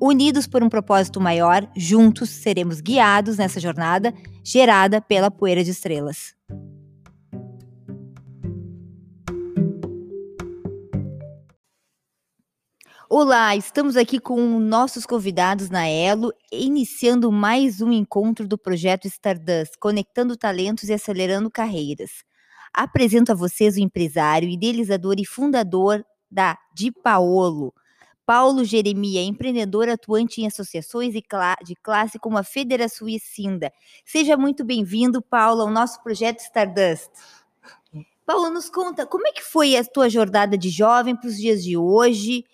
Unidos por um propósito maior, juntos seremos guiados nessa jornada gerada pela poeira de estrelas. Olá, estamos aqui com nossos convidados na Elo, iniciando mais um encontro do projeto Stardust, conectando talentos e acelerando carreiras. Apresento a vocês o empresário, idealizador e fundador da Di Paolo, Paulo Jeremia, empreendedor atuante em associações de classe como a Federa Suicinda. Seja muito bem-vindo, Paulo, ao nosso projeto Stardust. Paulo, nos conta, como é que foi a tua jornada de jovem para os dias de hoje?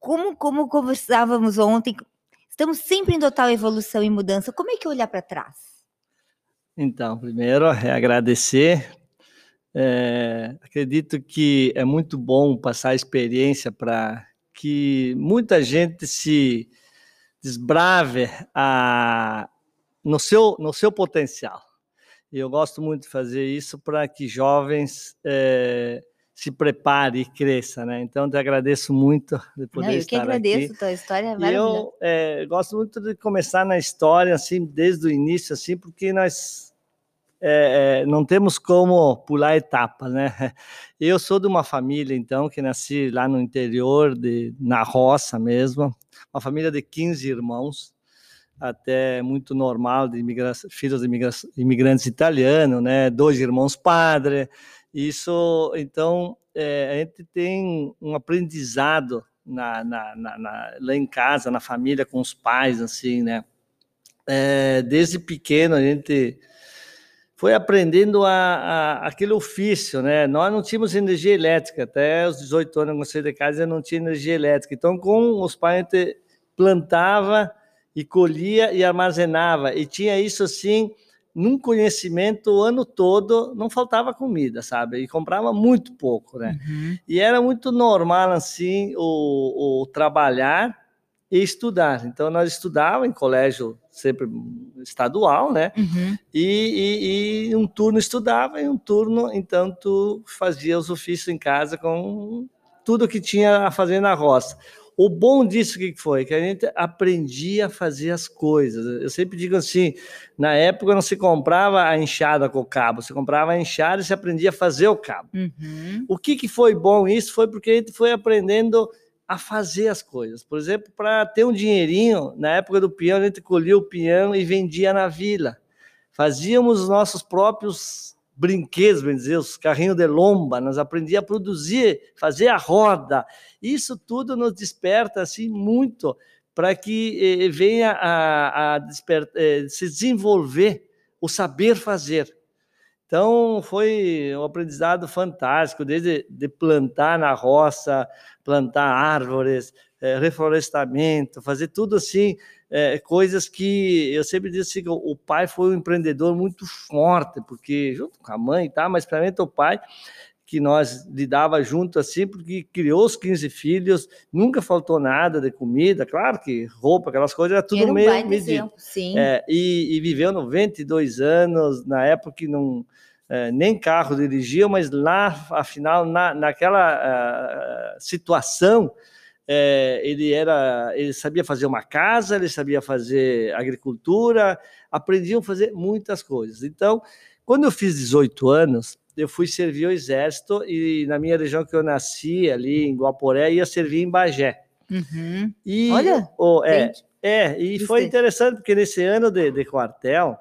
Como, como conversávamos ontem, estamos sempre em total evolução e mudança. Como é que é olhar para trás? Então, primeiro é agradecer. É, acredito que é muito bom passar a experiência para que muita gente se desbrave a, no, seu, no seu potencial. E eu gosto muito de fazer isso para que jovens é, se preparem e cresçam, né? Então, te agradeço muito de poder Não, eu estar aqui. Eu que agradeço, aqui. tua história é maravilhosa. E eu é, gosto muito de começar na história, assim, desde o início, assim, porque nós é, é, não temos como pular etapas, né? Eu sou de uma família, então, que nasci lá no interior, de, na roça mesmo, uma família de 15 irmãos, até muito normal, de filhos de imigra imigrantes italianos, né? Dois irmãos padre. Isso, então, é, a gente tem um aprendizado na, na, na, lá em casa, na família, com os pais, assim, né? É, desde pequeno a gente foi aprendendo a, a, aquele ofício, né? Nós não tínhamos energia elétrica, até os 18 anos eu saí de casa e não tinha energia elétrica. Então, com os pais, a gente plantava e colhia e armazenava. E tinha isso assim, num conhecimento o ano todo, não faltava comida, sabe? E comprava muito pouco, né? Uhum. E era muito normal, assim, o, o trabalhar e estudar. Então, nós estudávamos em colégio sempre estadual, né? Uhum. E, e, e, um turno estudava e um turno, então, tu fazia os ofícios em casa com tudo que tinha a fazer na roça. O bom disso que foi? Que a gente aprendia a fazer as coisas. Eu sempre digo assim, na época não se comprava a enxada com o cabo, se comprava a enxada e se aprendia a fazer o cabo. Uhum. O que, que foi bom isso? Foi porque a gente foi aprendendo a fazer as coisas. Por exemplo, para ter um dinheirinho, na época do peão, a gente colhia o peão e vendia na vila. Fazíamos os nossos próprios brinquedos, bem dizer, os carrinhos de lomba, nós aprendíamos a produzir, fazer a roda. Isso tudo nos desperta assim muito para que eh, venha a, a eh, se desenvolver o saber fazer. Então, foi um aprendizado fantástico, desde de plantar na roça, plantar árvores, é, reflorestamento, fazer tudo assim, é, coisas que eu sempre disse assim, o pai foi um empreendedor muito forte, porque junto com a mãe, tá, mas para mim o pai que nós lidava junto assim, porque criou os 15 filhos, nunca faltou nada de comida, claro que roupa, aquelas coisas, era tudo era um meio medido. Sim. É, e, e viveu 92 anos, na época que não é, nem carro dirigia, mas lá, afinal, na, naquela uh, situação, é, ele era, ele sabia fazer uma casa, ele sabia fazer agricultura, aprendiam a fazer muitas coisas. Então, quando eu fiz 18 anos, eu fui servir o exército e na minha região que eu nasci, ali em Guaporé, ia servir em Bagé. Uhum. E, Olha, oh, é, é, e foi interessante porque nesse ano de, de quartel,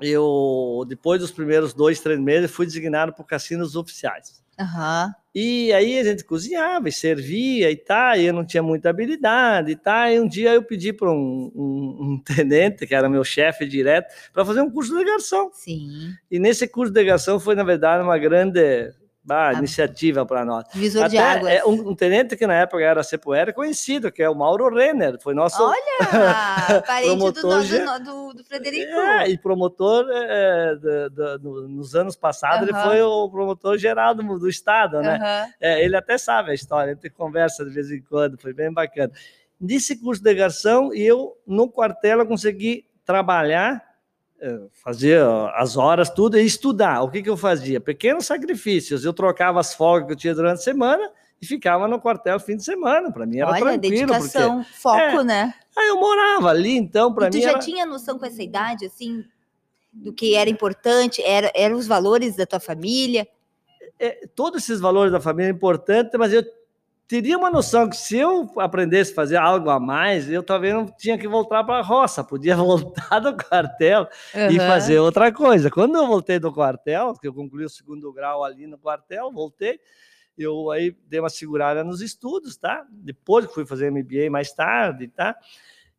eu, depois dos primeiros dois, três meses, fui designado por cassinos oficiais. Uhum. E aí a gente cozinhava e servia e tá, e eu não tinha muita habilidade e tá. E um dia eu pedi para um, um, um, tenente, que era meu chefe direto, para fazer um curso de garçom. Sim. E nesse curso de garçom foi, na verdade, uma grande bah, iniciativa para nós. Visor Até de águas. é, um, um tenente que na época era Cepoeira conhecido, que é o Mauro Renner, foi nosso Olha, parente do, promotor do, já- do, do Frederico. É, e promotor é, no- nos anos passados, ele Aham. foi o promotor geral do, do estado, né? Aham. É, ele até sabe a história, a gente conversa de vez em quando, foi bem bacana. Nesse curso de garção, eu, no quartel, eu consegui trabalhar, fazer ó, as horas, tudo, e estudar. O que, que eu fazia? Pequenos sacrifícios. Eu trocava as folgas que eu tinha durante a semana e ficava no quartel fim de semana. Para mim era Olha, tranquilo. dedicação, Porque... foco, É, né? Aí eu morava ali, então, para E tu mim já era... tinha noção com essa idade, assim, do que era importante, era, eram os valores da tua família? é, todos esses valores da família é importante, mas eu teria uma noção que se eu aprendesse a fazer algo a mais, eu talvez não tinha que voltar para a roça, podia voltar do quartel e Aham. fazer outra coisa. Quando eu voltei do quartel, que eu concluí o segundo grau ali no quartel, voltei, eu aí dei uma segurada nos estudos, tá? Depois que fui fazer MBA mais tarde, tá?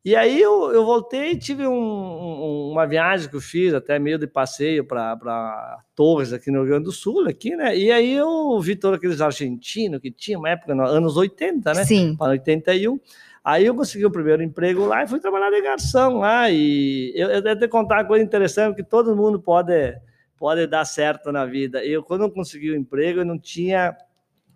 E aí eu, eu voltei e tive um- um- uma viagem que eu fiz, até meio de passeio para Torres, aqui no Rio Grande do Sul, aqui, né? E aí eu vi todos aqueles argentinos que tinha uma época, nos anos 80, né? Sim. para 81. Aí eu consegui o primeiro emprego lá e fui trabalhar de garçom lá. E eu, eu devo te contar uma coisa interessante que todo mundo pode, pode dar certo na vida. Eu, quando eu consegui o emprego, eu não tinha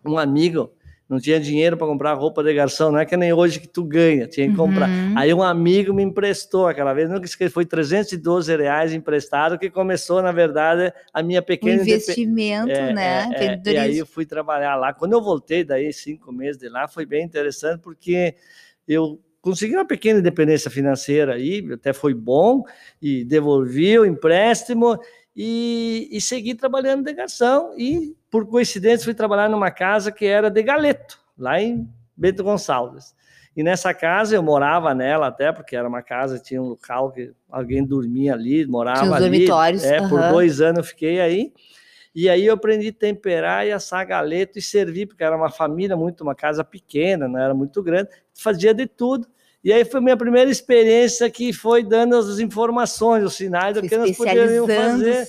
um amigo, não tinha dinheiro para comprar roupa de garçom. Não é que nem hoje que tu ganha, tinha que comprar. Uhum. Aí um amigo me emprestou aquela vez, nunca esqueci, foi 312 reais emprestado, que começou, na verdade, a minha Um pequena independência. investimento, É, né? é, é, e aí eu fui trabalhar lá. Quando eu voltei daí, cinco meses de lá, foi bem interessante, porque eu consegui uma pequena independência financeira aí, até foi bom, e devolvi o empréstimo e, e segui trabalhando de garçom. E, por coincidência, fui trabalhar numa casa que era de galeto, lá em Bento Gonçalves. E nessa casa eu morava nela até, porque era uma casa, tinha um local que alguém dormia ali, morava Tinha os ali. dormitórios, É, por aham. dois anos eu fiquei aí. E aí eu aprendi a temperar e assar galeto e servir, porque era uma família muito, uma casa pequena, não era muito grande, fazia de tudo. E aí foi minha primeira experiência que foi dando as informações, os sinais do que nós poderíamos fazer.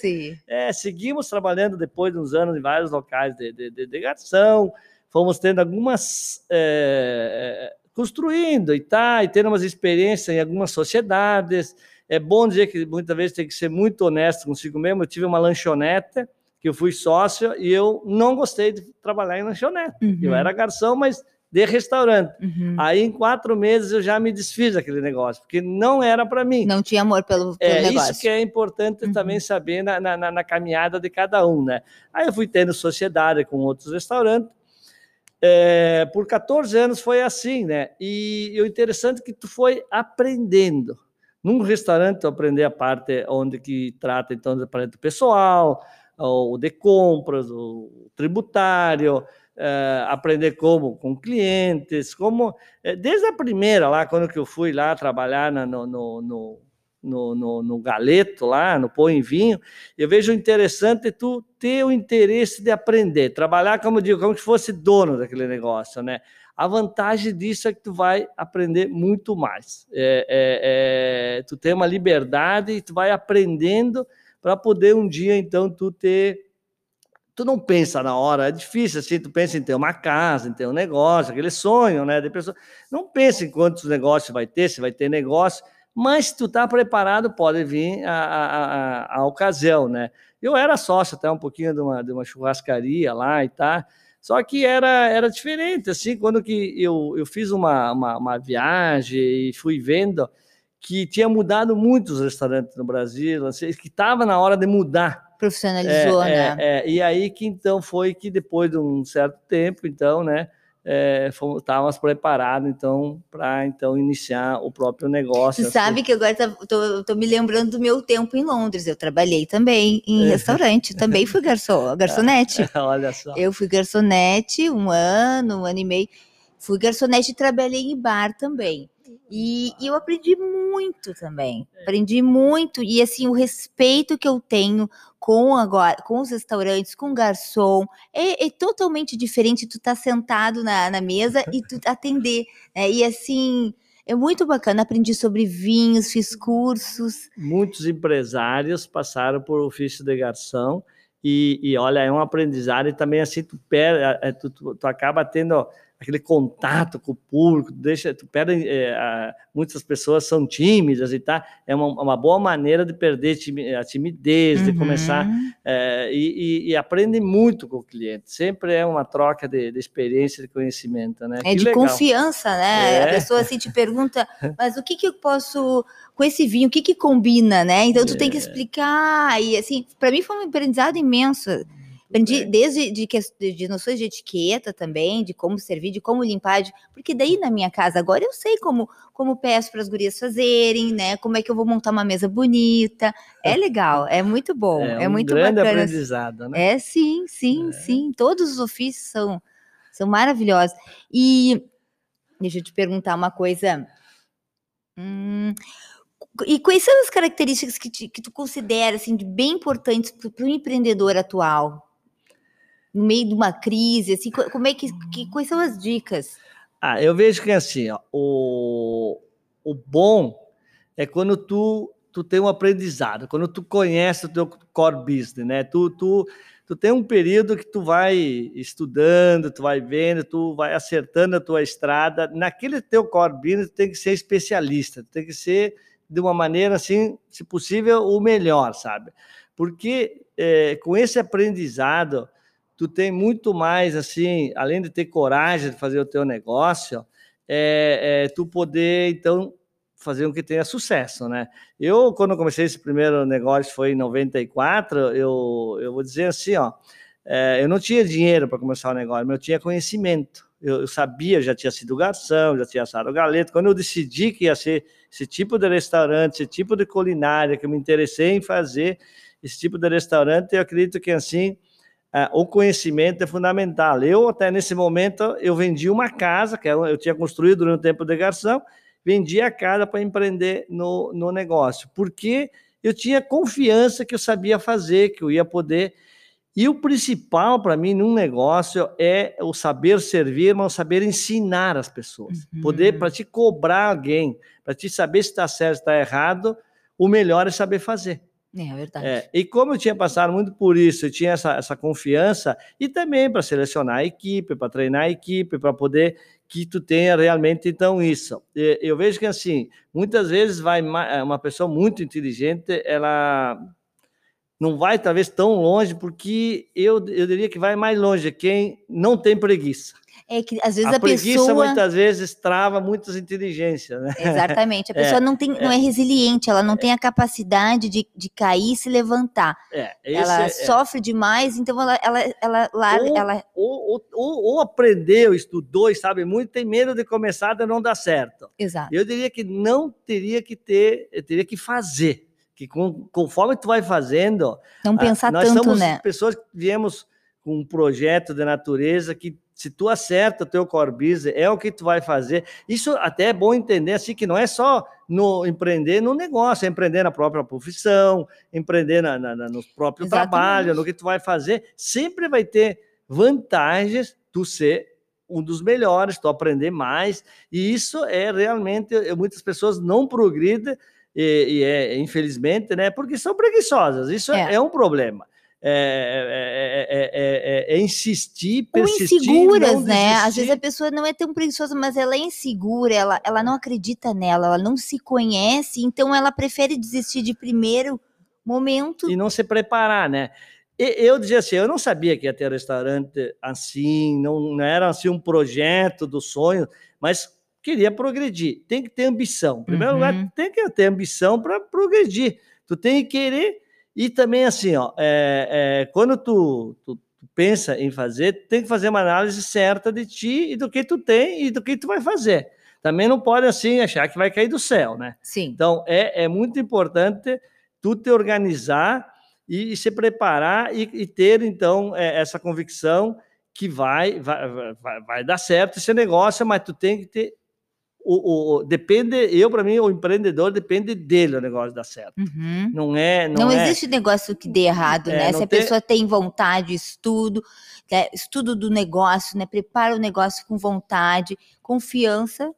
É, seguimos trabalhando depois de uns anos em vários locais de, de, de, de garçom, fomos tendo algumas. é, construindo e tá, e tendo umas experiências em algumas sociedades. É bom dizer que muitas vezes tem que ser muito honesto consigo mesmo. Eu tive uma lanchonete, que eu fui sócio, e eu não gostei de trabalhar em lanchonete. Eu Uhum, era garçom, mas de restaurante. uhum. Aí, em quatro meses, eu já me desfiz daquele negócio, porque não era para mim. Não tinha amor pelo, pelo É negócio. isso que é importante Uhum. também saber na, na, na- caminhada de cada um, né? Aí eu fui tendo sociedade com outros restaurantes. É, por 14 anos foi assim, né? E, e o interessante é que tu foi aprendendo. Num restaurante, aprender a parte onde que trata, então, do pessoal, o de compras, o tributário, eh, aprender como com clientes, como... eh, desde a primeira lá, quando que eu fui lá trabalhar na- no, no, no, no, no, galeto lá, no pão em vinho, eu vejo interessante tu ter o interesse de aprender, trabalhar, como digo, como se fosse dono daquele negócio, né? A vantagem disso é que tu vai aprender muito mais. É, é, é, tu tem uma liberdade e tu vai aprendendo para poder um dia, então, tu ter tu não pensa na hora, é difícil assim, tu pensa em ter uma casa, em ter um negócio, aquele sonho, né, de pessoa. Não pensa em quantos negócios vai ter, se vai ter negócio, mas se tu tá preparado, pode vir a, a, a, a ocasião, né? Eu era sócio até um pouquinho de uma, de uma churrascaria lá e tá, só que era, era diferente, assim, quando que eu, eu fiz uma, uma, uma viagem e fui vendo que tinha mudado muito os restaurantes no Brasil, assim, que estava na hora de mudar, Profissionalizou, é, né? é, é, e aí que então foi que depois de um certo tempo, então, né, é, estávamos preparados então para então iniciar o próprio negócio. Tu assim. sabe que agora tá, tô, tô me lembrando do meu tempo em Londres. Eu trabalhei também em É. restaurante, também fui garçom, garçonete. Olha só. Eu fui garçonete um ano, um ano e meio. Fui garçonete e trabalhei em bar também. E, e eu aprendi muito também. Aprendi muito. E assim, o respeito que eu tenho com agora, com os restaurantes, com o garçom, é, é totalmente diferente tu tá sentado na, na mesa e tu atender. né? E assim, é muito bacana. Aprendi sobre vinhos, fiz cursos. Muitos empresários passaram por ofício de garçom E, e olha, é um aprendizado e também assim tu, perde, é, tu, tu, tu acaba tendo aquele contato com o público, deixa, tu perde, é, a, muitas pessoas são tímidas e tá, é uma, uma boa maneira de perder a timidez, uhum. de começar, é, e, e, e, aprende muito com o cliente, sempre é uma troca de, de experiência, de conhecimento, né? É que de legal. confiança, né? É. A pessoa assim te pergunta, mas o que que eu posso, com esse vinho, o que que combina, né? Então tu tem que é. explicar, e assim, para mim foi um aprendizado imenso, Aprendi desde de, de, de, noções de etiqueta também, de como servir, de como limpar, de, porque daí na minha casa agora eu sei como como peço para as gurias fazerem, né? Como é que eu vou montar uma mesa bonita. É legal, é muito bom, é, é um muito grande bacana. aprendizado, né? É sim, sim, é. sim. Todos os ofícios são são maravilhosos. E deixa eu te perguntar uma coisa. Hum, e quais são as características que, te, que tu considera assim, de bem importantes para o empreendedor atual? No meio de uma crise, assim, como é que, que quais são as dicas? Ah, eu vejo que assim, ó, o, o bom é quando tu tu tem um aprendizado, quando tu conhece o teu core business, né? Tu, tu, tu tem um período que tu vai estudando, tu vai vendo, tu vai acertando a tua estrada. Naquele teu core business, tu tem que ser especialista, tu tem que ser de uma maneira assim, se possível, o melhor, sabe? Porque é, com esse aprendizado, tu tem muito mais, assim, além de ter coragem de fazer o teu negócio, é, é, tu poder, então, fazer com que tenha sucesso, né? Eu, quando comecei esse primeiro negócio, foi em 94, eu, eu vou dizer assim, ó, é, eu não tinha dinheiro para começar o negócio, mas eu tinha conhecimento. Eu, eu, sabia, já tinha sido garçom, já tinha assado galeto. Quando eu decidi que ia ser esse tipo de restaurante, esse tipo de culinária, que eu me interessei em fazer esse tipo de restaurante, eu acredito que, assim, é, o conhecimento é fundamental. Eu, até nesse momento, eu vendi uma casa, que eu tinha construído durante o tempo de garçom, vendi a casa para empreender no, no negócio, porque eu tinha confiança que eu sabia fazer, que eu ia poder. E o principal para mim num negócio é o saber servir, mas o saber ensinar as pessoas. Uhum. Poder para te cobrar alguém, para te saber se está certo, se está errado, o melhor é saber fazer. É, é verdade. É, e como eu tinha passado muito por isso, eu tinha essa, essa confiança, e também para selecionar a equipe, para treinar a equipe, para poder que tu tenha realmente então isso. Eu vejo que assim, muitas vezes vai uma pessoa muito inteligente, ela não vai talvez tão longe, porque eu, eu diria que vai mais longe quem não tem preguiça. É que às vezes a, a preguiça pessoa muitas vezes trava muitas inteligências, né? Exatamente. A pessoa é, não tem, não é, é resiliente, ela não é, tem a capacidade de, de cair e se levantar. É, ela é, sofre demais, então ela, ela, ela, ou, ela... Ou, ou, ou, aprendeu, estudou e sabe muito, tem medo de começar e não dar certo. Exato. Eu diria que não teria que ter, teria que fazer. Que com, conforme tu vai fazendo. Não pensar nós tanto, somos né? pessoas que viemos com um projeto de natureza que se tu acerta o teu core business, é o que tu vai fazer. Isso até é bom entender assim que não é só no empreender no negócio, é empreender na própria profissão, empreender na, na, no próprio Exatamente. trabalho, no que tu vai fazer. Sempre vai ter vantagens tu ser um dos melhores, tu aprender mais. E isso é realmente muitas pessoas não progridem e, e é infelizmente, né? Porque são preguiçosas. Isso é, é um problema. É, é, é, é, insistir, persistir. Ou inseguras, né? Às vezes a pessoa não é tão preguiçosa, mas ela é insegura, ela, ela não acredita nela, ela não se conhece, então ela prefere desistir de primeiro momento. E não se preparar, né? eu dizia assim, eu não sabia que ia ter restaurante assim, não, não era assim um projeto do sonho, mas queria progredir. Tem que ter ambição. Em primeiro uhum. lugar, tem que ter ambição para progredir. Tu tem que querer e também, assim, ó, é, é, quando tu, tu, tu, pensa em fazer, tem que fazer uma análise certa de ti e do que tu tem e do que tu vai fazer. Também não pode, assim, achar que vai cair do céu, né? Sim. Então, é, é muito importante tu te organizar e, e se preparar e, e ter, então, é, essa convicção que vai, vai, vai, vai dar certo esse negócio, mas tu tem que ter o, o, depende, eu para mim, o empreendedor depende dele o negócio dar certo. Uhum. Não é. Não, não é, existe negócio que dê errado, é, né? Se a tem... pessoa tem vontade, estudo, né? estudo do negócio, né? Prepara o negócio com vontade, confiança.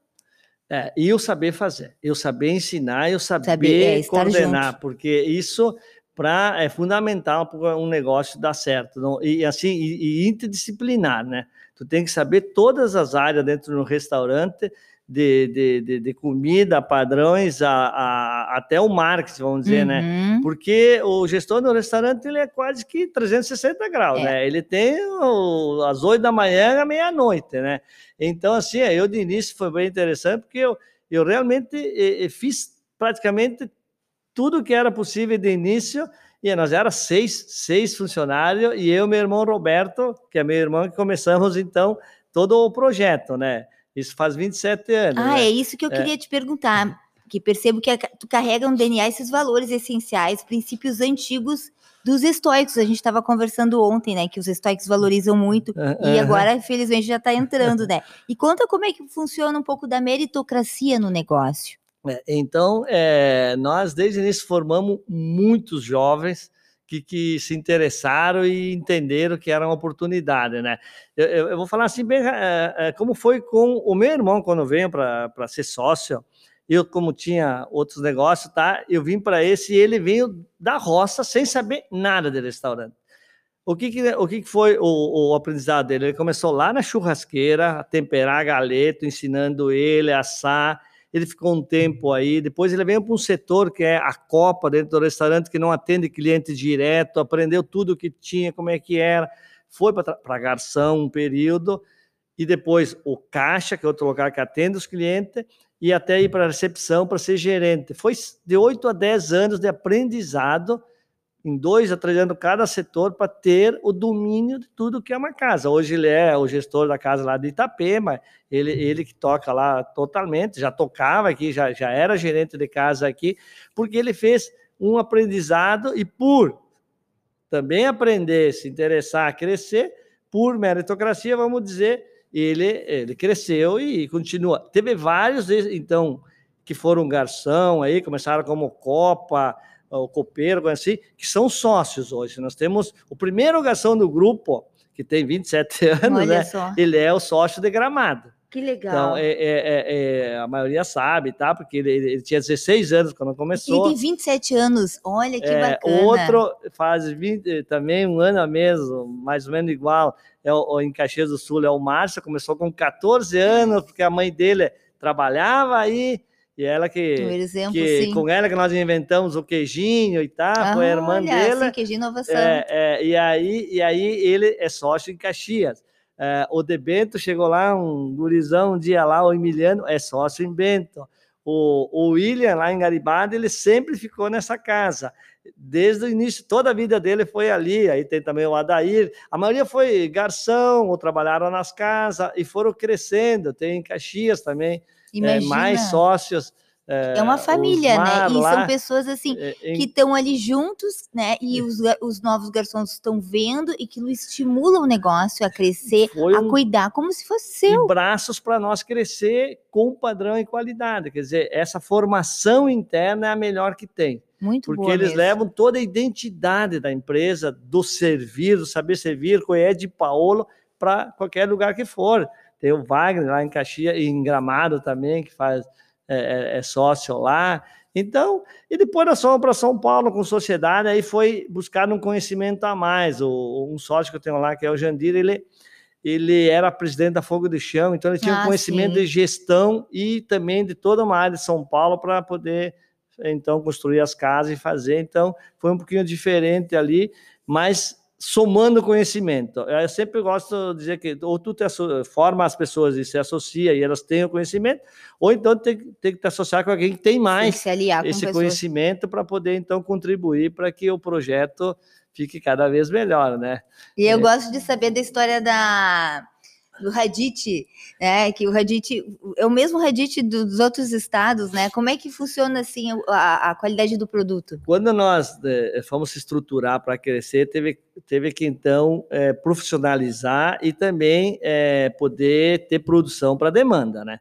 É, e eu saber fazer, eu saber ensinar, eu saber, saber é, coordenar, junto. porque isso para é fundamental para um negócio dar certo. Não, e assim, e, e interdisciplinar, né? Tu tem que saber todas as áreas dentro do restaurante, de, de, de, de, comida, padrões, a, a, até o marketing, vamos dizer, né? uhum. né? Porque o gestor do restaurante ele é quase que 360 graus, é. né? Ele tem o, as 8 da manhã à meia-noite, né? Então, assim, eu de início foi bem interessante, porque eu, eu realmente eu fiz praticamente tudo que era possível de início, e nós era seis, seis funcionários, e eu e meu irmão Roberto, que é meu irmão, que começamos, então, todo o projeto, né? Isso faz 27 anos. Ah, né? é isso que eu é. queria te perguntar, que percebo que tu carrega no DNA esses valores essenciais, princípios antigos dos estoicos. A gente estava conversando ontem, né, que os estoicos valorizam muito, uh, e agora, infelizmente, já está entrando, né? E conta como é que funciona um pouco da meritocracia no negócio. É, então, é, nós desde o início formamos muitos jovens que, que, se interessaram e entenderam que era uma oportunidade, né? Eu, eu, eu vou falar assim bem, é, como foi com o meu irmão quando veio para ser sócio. Eu, como tinha outros negócios, tá? Eu vim para esse e ele veio da roça sem saber nada de restaurante. O que, que, o que, que foi o, o aprendizado dele? Ele começou lá na churrasqueira, a temperar galeto, ensinando ele a assar ele ficou um tempo aí, depois ele veio para um setor que é a Copa dentro do restaurante, que não atende cliente direto, aprendeu tudo o que tinha, como é que era, foi para garçom um período, e depois o caixa, que é outro lugar que atende os clientes, e até ir para a recepção para ser gerente. Foi de 8 a 10 anos de aprendizado, em dois a três anos cada setor para ter o domínio de tudo que é uma casa. Hoje ele é o gestor da casa lá de Itapema, ele, ele que toca lá totalmente, já tocava aqui, já, já era gerente de casa aqui, porque ele fez um aprendizado e por também aprender, se interessar, crescer, por meritocracia, vamos dizer, ele, ele cresceu e continua. Teve vários, então, que foram garçom aí, começaram como Copa, o copeiro, assim, que são sócios hoje. Nós temos o primeiro garçom do grupo, que tem 27 anos, Olha né? Só. Ele é o sócio de Gramado. Que legal. Então, é, é, é, é a maioria sabe, tá? Porque ele, ele, tinha 16 anos quando começou. Ele tem 27 anos, olha que é, bacana. Outro faz 20, também um ano a mesmo, mais ou menos igual, é o, em Caxias do Sul, é o Márcio, começou com 14 anos, porque a mãe dele trabalhava aí, e ela que, um exemplo, que com ela que nós inventamos o queijinho e tal, ah, foi a irmã olha, dele. Sim, queijinho inovação. É, é, e, aí, e aí ele é sócio em Caxias. É, o de Bento chegou lá, um gurizão, um dia lá, o Emiliano é sócio em Bento. O, o William, lá em Garibaldi, ele sempre ficou nessa casa. Desde o início, toda a vida dele foi ali. Aí tem também o Adair. A maioria foi garçom, ou trabalharam nas casas e foram crescendo. Tem em Caxias também é, mais sócios. É, é uma família, né? E lá, são pessoas assim é, em... que estão ali juntos, né? E os, os novos garçons estão vendo e que estimulam o negócio a crescer, Foi a cuidar, como se fosse seu. E braços para nós crescer com padrão e qualidade. Quer dizer, essa formação interna é a melhor que tem. Muito Porque eles mesmo. levam toda a identidade da empresa, do servir, do saber servir, com o de Paolo, para qualquer lugar que for. Tem o Wagner lá em Caxias, em Gramado também, que faz é, é, é sócio lá. Então, e depois nós fomos para São Paulo com sociedade, aí foi buscar um conhecimento a mais. O, um sócio que eu tenho lá, que é o Jandir, ele, ele era presidente da Fogo de Chão, então ele tinha ah, um conhecimento sim. de gestão e também de toda uma área de São Paulo para poder, então, construir as casas e fazer. Então, foi um pouquinho diferente ali, mas somando conhecimento. Eu sempre gosto de dizer que ou tu te forma as pessoas e se associa e elas têm o conhecimento, ou então tem, tem que te associar com alguém que tem mais tem esse conhecimento para poder então contribuir para que o projeto fique cada vez melhor, né? E eu é. gosto de saber da história da do Radit, né? Que o Radit é o mesmo Radit dos outros estados, né? Como é que funciona assim a, a qualidade do produto? Quando nós é, fomos se estruturar para crescer, teve, teve que então é, profissionalizar e também é, poder ter produção para demanda, né?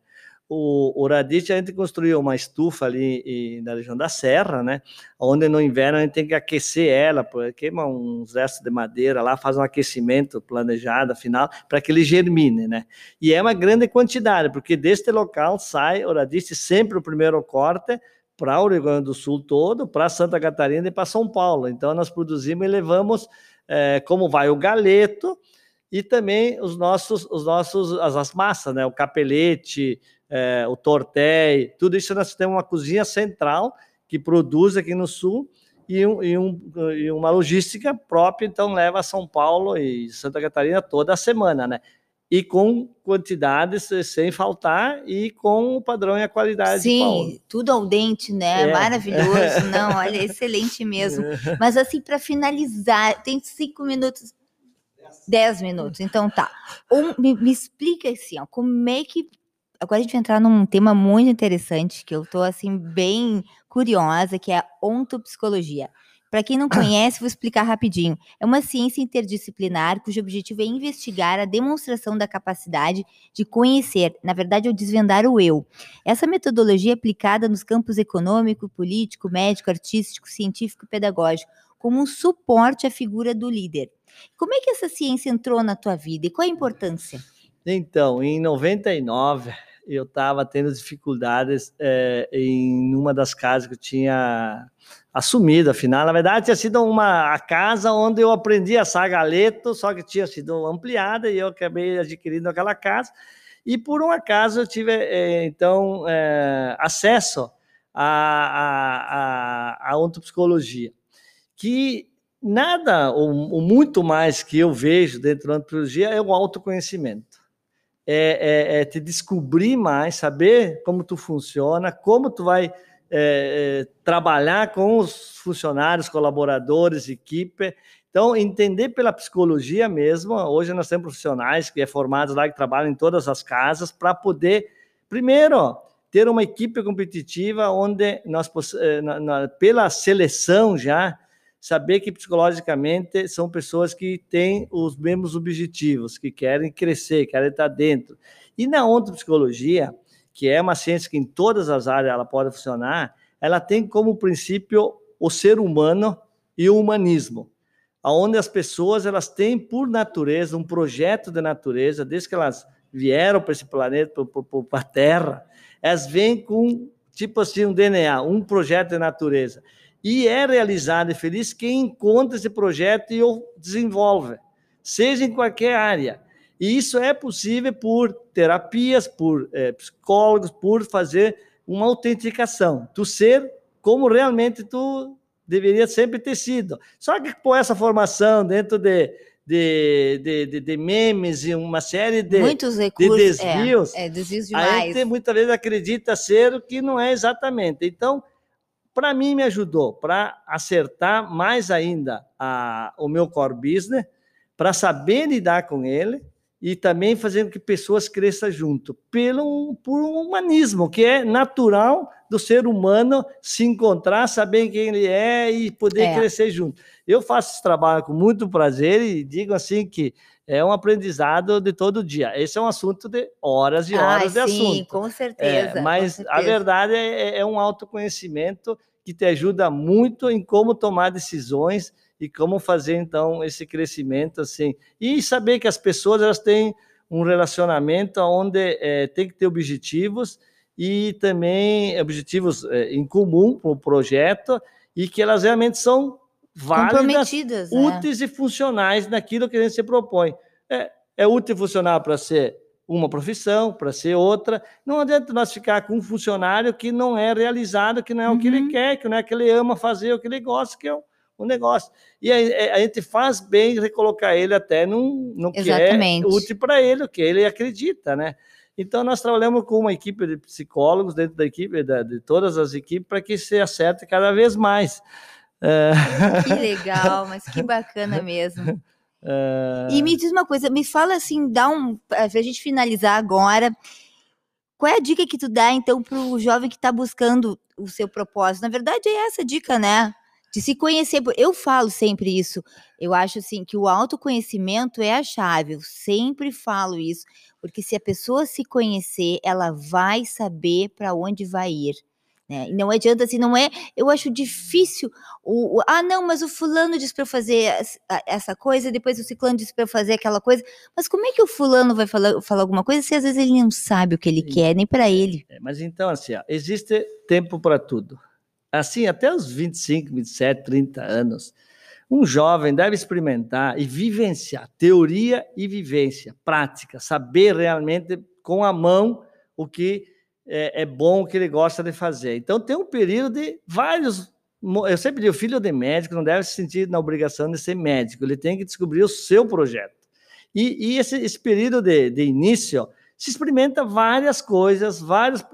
O, o a gente construiu uma estufa ali e, na região da Serra, né? Onde no inverno a gente tem que aquecer ela, queima uns restos de madeira lá, faz um aquecimento planejado, final, para que ele germine, né? E é uma grande quantidade, porque deste local sai o Radit sempre o primeiro corte para o Rio Grande do Sul todo, para Santa Catarina e para São Paulo. Então, nós produzimos e levamos, é, como vai o galeto, e também os nossos, os nossos as, as massas, né? O capelete, é, o tortéi, tudo isso nós temos uma cozinha central que produz aqui no sul e, um, e, um, e uma logística própria, então leva a São Paulo e Santa Catarina toda a semana, né? E com quantidades sem faltar e com o padrão e a qualidade. Sim, tudo ao dente, né? É. Maravilhoso. Não, olha, excelente mesmo. Mas assim, para finalizar, tem cinco minutos. Dez minutos, então tá. Um, me, me explica assim, ó, como é que agora a gente vai entrar num tema muito interessante que eu tô assim bem curiosa, que é a ontopsicologia. Para quem não conhece, vou explicar rapidinho. É uma ciência interdisciplinar cujo objetivo é investigar a demonstração da capacidade de conhecer, na verdade, é o desvendar o eu. Essa metodologia é aplicada nos campos econômico, político, médico, artístico, científico e pedagógico, como um suporte à figura do líder. Como é que essa ciência entrou na tua vida e qual a importância? Então, em 99, eu estava tendo dificuldades é, em uma das casas que eu tinha assumido, afinal. Na verdade, tinha sido uma a casa onde eu aprendi a assar galeto, só que tinha sido ampliada e eu acabei adquirindo aquela casa. E por um acaso eu tive, é, então, é, acesso à, à ontopsicologia, que nada ou, ou, muito mais que eu vejo dentro da ontopsicologia é o autoconhecimento é, é, é te descobrir mais, saber como tu funciona, como tu vai é, é, trabalhar com os funcionários, colaboradores, equipe. Então, entender pela psicologia mesmo. Hoje nós temos profissionais que é formados lá que trabalham em todas as casas para poder, primeiro, ter uma equipe competitiva onde nós, é, pela seleção já, saber que psicologicamente são pessoas que têm os mesmos objetivos, que querem crescer, querem estar dentro. E na ontopsicologia, que é uma ciência que em todas as áreas ela pode funcionar, ela tem como princípio o ser humano e o humanismo, aonde as pessoas elas têm por natureza um projeto de natureza, desde que elas vieram para esse planeta, para a Terra, elas vêm com tipo assim um DNA, um projeto de natureza e é realizado e feliz quem encontra esse projeto e o desenvolve, seja em qualquer área. E isso é possível por terapias, por é, psicólogos, por fazer uma autenticação, tu ser como realmente tu deveria sempre ter sido. Só que com essa formação dentro de, de, de, de, de memes e uma série de, Muitos recursos, de desvios, é, é, desvios demais. a gente muitas vezes acredita ser o que não é exatamente. Então, para mim me ajudou para acertar mais ainda a, o meu core business, para saber lidar com ele e também fazendo que pessoas cresçam junto, pelo por um humanismo que é natural do ser humano se encontrar, saber quem ele é e poder é. crescer junto. Eu faço esse trabalho com muito prazer e digo assim que é um aprendizado de todo dia. Esse é um assunto de horas e horas ah, de sim, assunto. Com certeza. É, mas com certeza. a verdade é, é, é um autoconhecimento que te ajuda muito em como tomar decisões e como fazer então esse crescimento assim. E saber que as pessoas elas têm um relacionamento onde é, tem que ter objetivos e também objetivos é, em comum para o projeto e que elas realmente são válidas, né? úteis e funcionais naquilo que a gente se propõe. É, é útil e funcional para ser uma profissão, para ser outra. Não adianta nós ficar com um funcionário que não é realizado, que não é uhum. o que ele uhum. quer, que não é o que ele ama fazer, o que ele gosta, que é o, o negócio. E a, é, a, gente faz bem recolocar ele até no, no que é útil para ele, o que ele acredita, né? Então, nós trabalhamos com uma equipe de psicólogos dentro da equipe, de, de todas as equipes, para que se acerte cada vez mais. É. Que legal, mas que bacana mesmo. Uh... E me diz uma coisa, me fala assim, dá um. Pra gente finalizar agora. Qual é a dica que tu dá, então, para o jovem que está buscando o seu propósito? Na verdade, é essa dica, né? De se conhecer. Eu falo sempre isso. Eu acho assim que o autoconhecimento é a chave. Eu sempre falo isso. Porque se a pessoa se conhecer, ela vai saber para onde vai ir. Né? E não adianta assim, não é. Eu acho difícil. O, o ah, não, mas o fulano disse para eu fazer essa coisa, depois o ciclano disse para eu fazer aquela coisa. Mas como é que o fulano vai falar, falar alguma coisa se às vezes ele não sabe o que ele Sim. quer, nem para ele? É, mas então, assim, ó, existe tempo para tudo. Assim, até os 25, 27, 30 anos, um jovem deve experimentar e vivenciar teoria e vivência, prática, saber realmente com a mão o que é, é bom, que ele gosta de fazer. Então, tem um período de vários. Eu sempre digo: o filho de médico não deve se sentir na obrigação de ser médico, ele tem que descobrir o seu projeto. E, e esse, esse, período de, de, início se experimenta várias coisas, várias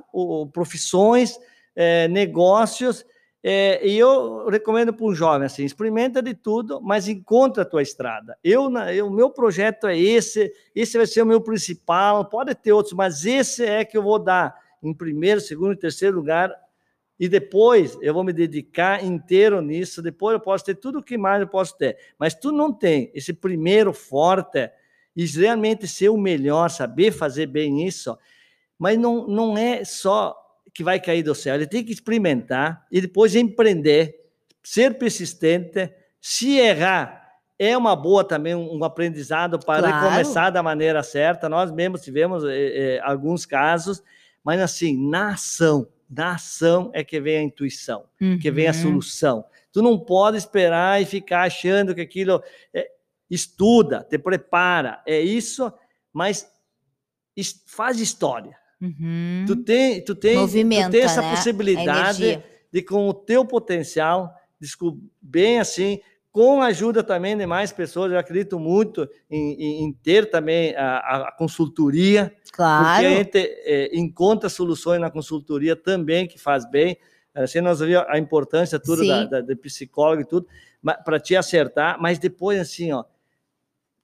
profissões, é, negócios, é, e eu recomendo para um jovem assim: experimenta de tudo, mas encontra a tua estrada. Eu, o meu projeto é esse, esse vai ser o meu principal. Pode ter outros, mas esse é que eu vou dar em primeiro, segundo e terceiro lugar. E depois eu vou me dedicar inteiro nisso. Depois eu posso ter tudo o que mais eu posso ter. Mas tu não tem esse primeiro forte e realmente ser o melhor, saber fazer bem isso. Mas não, não é só que vai cair do céu. Ele tem que experimentar e depois empreender, ser persistente. Se errar, é uma boa também um aprendizado para claro. recomeçar da maneira certa. Nós mesmos tivemos é, é, alguns casos, mas assim, na ação, na ação é que vem a intuição, uhum. que vem a uhum. solução. Tu não pode esperar e ficar achando que aquilo é, estuda, te prepara, é isso, mas faz história. Uhum. Tu tem, tu tem, tu tem essa né? possibilidade de, com o teu potencial, bem assim, com a ajuda também de mais pessoas, eu acredito muito em, em, ter também a, a, consultoria, claro. porque a gente é, encontra soluções na consultoria também que faz bem. Assim, nós vimos a importância tudo da, da, da psicólogo e tudo, para te acertar, mas depois, assim, ó,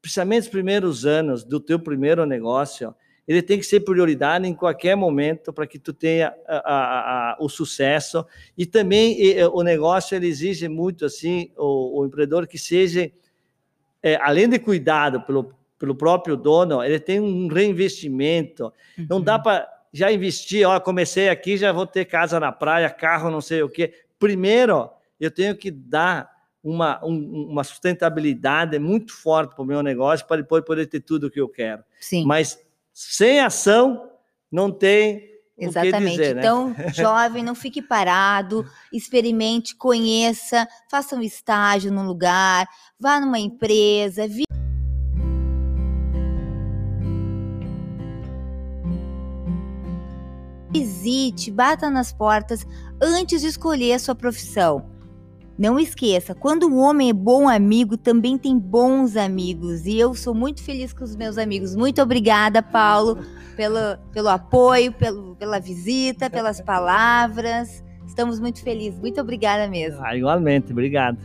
principalmente os primeiros anos do teu primeiro negócio, ó, ele tem que ser prioridade em qualquer momento para que tu tenha a, a, a, o sucesso. E também e, o negócio ele exige muito assim o, o empreendedor que seja é, além de cuidado pelo, pelo próprio dono, ele tem um reinvestimento. Uhum. Não dá uhum. para já investir, ó, comecei aqui, já vou ter casa na praia, carro, não sei o quê. Primeiro, eu tenho que dar uma, um, uma sustentabilidade muito forte para o meu negócio para depois poder ter tudo o que eu quero. Sim. Mas sem ação, não tem Exatamente. Dizer, né? Então, jovem, não fique parado, experimente, conheça, faça um estágio num lugar, vá numa empresa, vi... visite, bata nas portas antes de escolher a sua profissão. Não esqueça, quando o homem é bom amigo, também tem bons amigos. E eu sou muito feliz com os meus amigos. Muito obrigada, Paulo, pelo, pelo apoio, pelo, pela visita, pelas palavras. Estamos muito felizes. Muito obrigada mesmo. Ah, igualmente, obrigado.